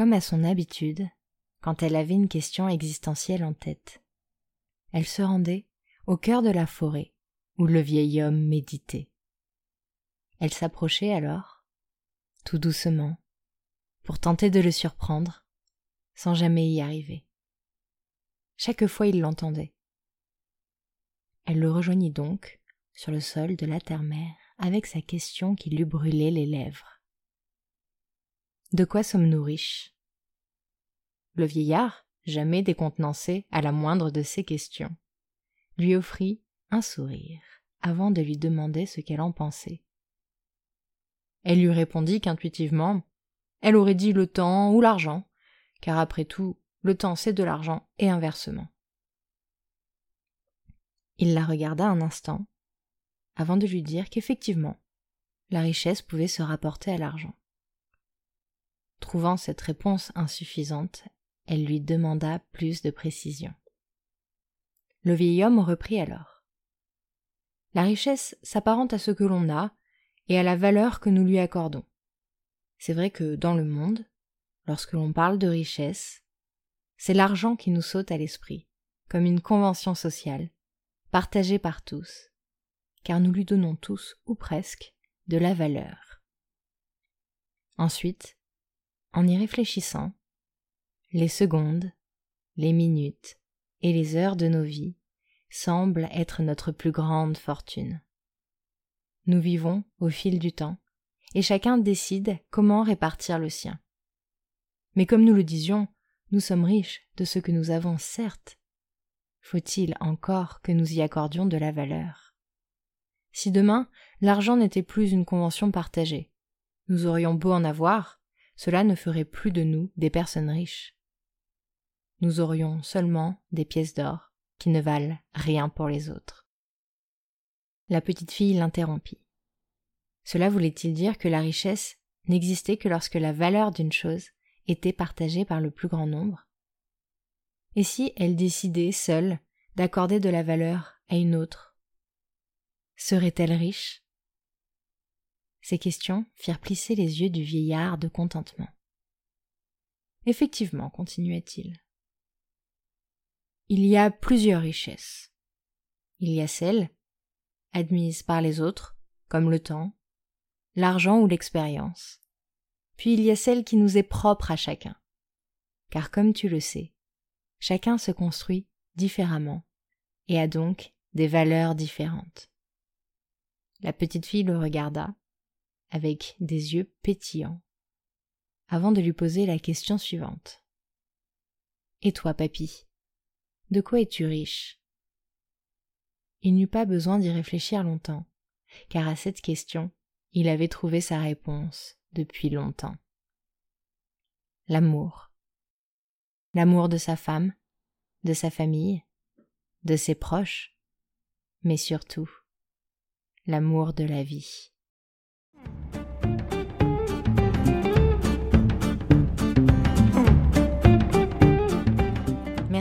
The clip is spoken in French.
Comme à son habitude, quand elle avait une question existentielle en tête, elle se rendait au cœur de la forêt où le vieil homme méditait. Elle s'approchait alors, tout doucement, pour tenter de le surprendre, sans jamais y arriver. Chaque fois il l'entendait. Elle le rejoignit donc sur le sol de la terre-mère avec sa question qui lui brûlait les lèvres. De quoi sommes-nous riches? Le vieillard, jamais décontenancé à la moindre de ces questions, lui offrit un sourire avant de lui demander ce qu'elle en pensait. Elle lui répondit qu'intuitivement, elle aurait dit le temps ou l'argent, car après tout, le temps c'est de l'argent et inversement. Il la regarda un instant, avant de lui dire qu'effectivement, la richesse pouvait se rapporter à l'argent. Trouvant cette réponse insuffisante, elle lui demanda plus de précision. Le vieil homme reprit alors. La richesse s'apparente à ce que l'on a et à la valeur que nous lui accordons. C'est vrai que dans le monde, lorsque l'on parle de richesse, c'est l'argent qui nous saute à l'esprit, comme une convention sociale, partagée par tous, car nous lui donnons tous, ou presque, de la valeur. Ensuite, en y réfléchissant, les secondes, les minutes et les heures de nos vies semblent être notre plus grande fortune. Nous vivons au fil du temps, et chacun décide comment répartir le sien. Mais comme nous le disions, nous sommes riches de ce que nous avons, certes. Faut-il encore que nous y accordions de la valeur? Si demain l'argent n'était plus une convention partagée, nous aurions beau en avoir, cela ne ferait plus de nous des personnes riches. Nous aurions seulement des pièces d'or qui ne valent rien pour les autres. La petite fille l'interrompit. Cela voulait-il dire que la richesse n'existait que lorsque la valeur d'une chose était partagée par le plus grand nombre? Et si elle décidait seule d'accorder de la valeur à une autre Serait-elle riche? Ces questions firent plisser les yeux du vieillard de contentement. Effectivement, continuait-il. Il y a plusieurs richesses. Il y a celles admises par les autres, comme le temps, l'argent ou l'expérience. Puis il y a celle qui nous est propre à chacun. Car comme tu le sais, chacun se construit différemment et a donc des valeurs différentes. La petite fille le regarda, avec des yeux pétillants, avant de lui poser la question suivante. Et toi, papy, de quoi es-tu riche? Il n'eut pas besoin d'y réfléchir longtemps, car à cette question, il avait trouvé sa réponse depuis longtemps. L'amour. L'amour de sa femme, de sa famille, de ses proches, mais surtout l'amour de la vie.